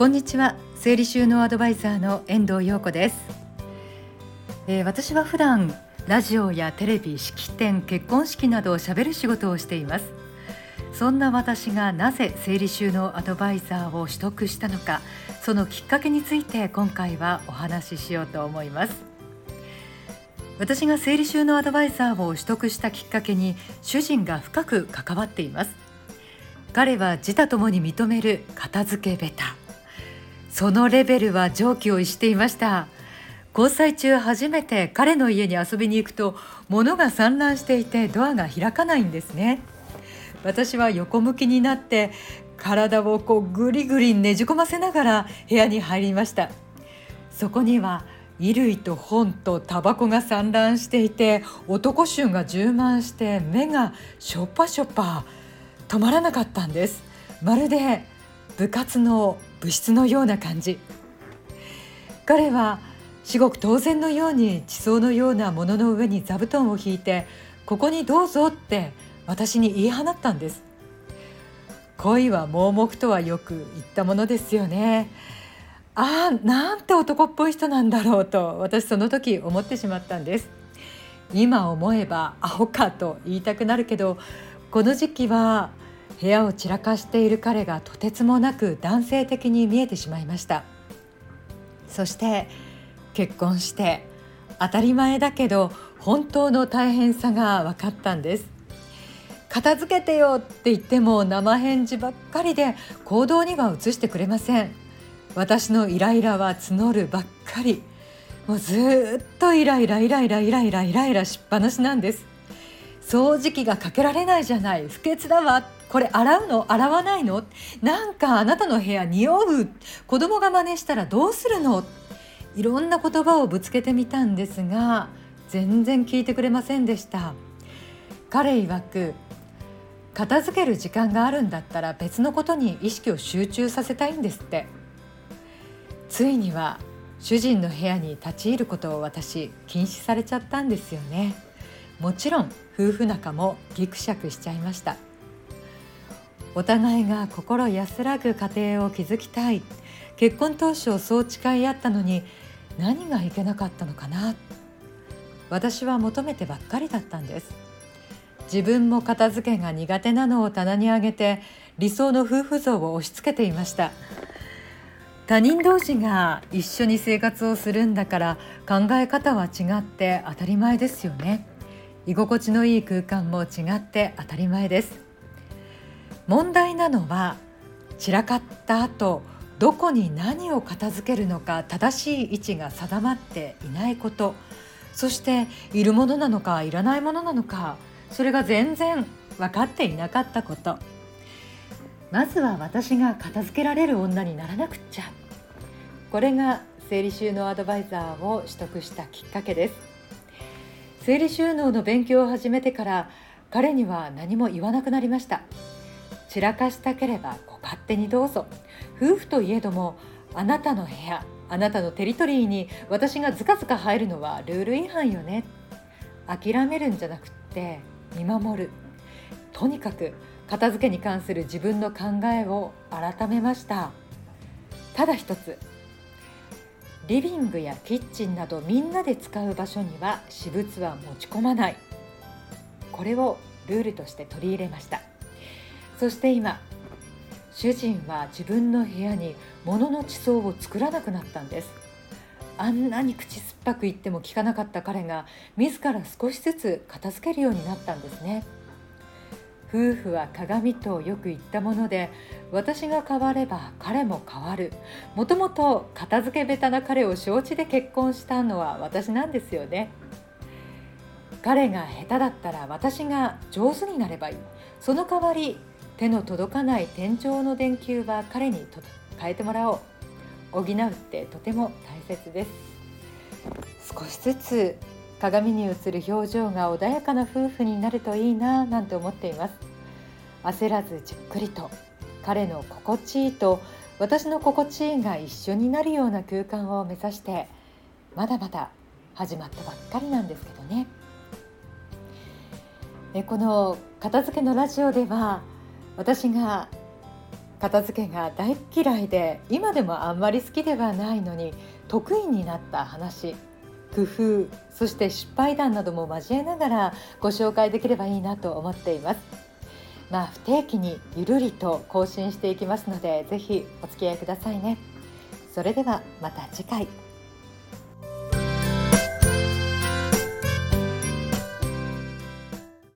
こんにちは。整理収納アドバイザーの遠藤陽子です、えー、私は普段ラジオやテレビ式典結婚式などをしゃべる仕事をしています。そんな私がなぜ整理収納アドバイザーを取得したのかそのきっかけについて今回はお話ししようと思います。私が整理収納アドバイザーを取得したきっかけに主人が深く関わっています。彼は自他ともに認める片付けベタ。そのレベルは常軌を逸していました。交際中初めて彼の家に遊びに行くと物が散乱していてドアが開かないんですね。私は横向きになって体をこうぐりぐりねじ込ませながら部屋に入りました。そこには衣類と本とタバコが散乱していて男衆が充満して目がしょっぱしょっぱ止まらなかったんです。まるで部活の物質のような感じ。彼は至極当然のように地層のようなものの上に座布団を引いてここにどうぞって私に言い放ったんです。恋は盲目とはよく言ったものですよね。ああなんて男っぽい人なんだろうと私その時思ってしまったんです。今思えばアホかと言いたくなるけどこの時期は部屋を散らかしている彼がとてつもなく男性的に見えてしまいました。そして結婚して当たり前だけど本当の大変さが分かったんです。片付けてよって言っても生返事ばっかりで行動には移してくれません。私のイライラは募るばっかり。もうずっとイライライライライライライライラしっぱなしなんです。掃除機がかけられないじゃない。不潔だわ。これ洗うの？洗わないの？なんかあなたの部屋匂う。子供が真似したらどうするの？いろんな言葉をぶつけてみたんですが全然聞いてくれませんでした。彼曰く片付ける時間があるんだったら別のことに意識を集中させたいんですって。ついには主人の部屋に立ち入ることを私禁止されちゃったんですよね。もちろん夫婦仲もギクシャクしちゃいました。お互いが心安らぐ家庭を築きたい。結婚当初そう誓い合ったのに何がいけなかったのかな。私は求めてばっかりだったんです。自分も片付けが苦手なのを棚に上げて理想の夫婦像を押し付けていました。他人同士が一緒に生活をするんだから考え方は違って当たり前ですよね。居心地のいい空間も違って当たり前です。問題なのは散らかった後どこに何を片付けるのか正しい位置が定まっていないこと。そしているものなのかいらないものなのかそれが全然分かっていなかったこと。まずは私が片付けられる女にならなくっちゃ。これが整理収納アドバイザーを取得したきっかけです。整理収納の勉強を始めてから彼には何も言わなくなりました。散らかしたければご勝手にどうぞ。夫婦といえどもあなたの部屋あなたのテリトリーに私がずかずか入るのはルール違反よね。諦めるんじゃなくって見守る。とにかく片付けに関する自分の考えを改めました。ただ一つリビングやキッチンなどみんなで使う場所には私物は持ち込まない。これをルールとして取り入れました。そして今主人は自分の部屋に物の地層を作らなくなったんです。あんなに口酸っぱく言っても聞かなかった彼が自ら少しずつ片付けるようになったんですね。夫婦は鏡とよく言ったもので私が変われば彼も変わる。もともと片付け下手な彼を承知で結婚したのは私なんですよね。彼が下手だったら私が上手になればいい。その代わり手の届かない天井の電球は彼に変えてもらおう。補うってとても大切です。少しずつ鏡に映る表情が穏やかな夫婦になるといいななんて思っています。焦らずじっくりと彼の心地いいと私の心地いいが一緒になるような空間を目指してまだまだ始まったばっかりなんですけどね。えこの片付けのラジオでは私が片付けが大嫌いで今でもあんまり好きではないのに得意になった話工夫そして失敗談なども交えながらご紹介できればいいなと思っています。まあ不定期にゆるりと更新していきますのでぜひお付き合いくださいね。それではまた次回。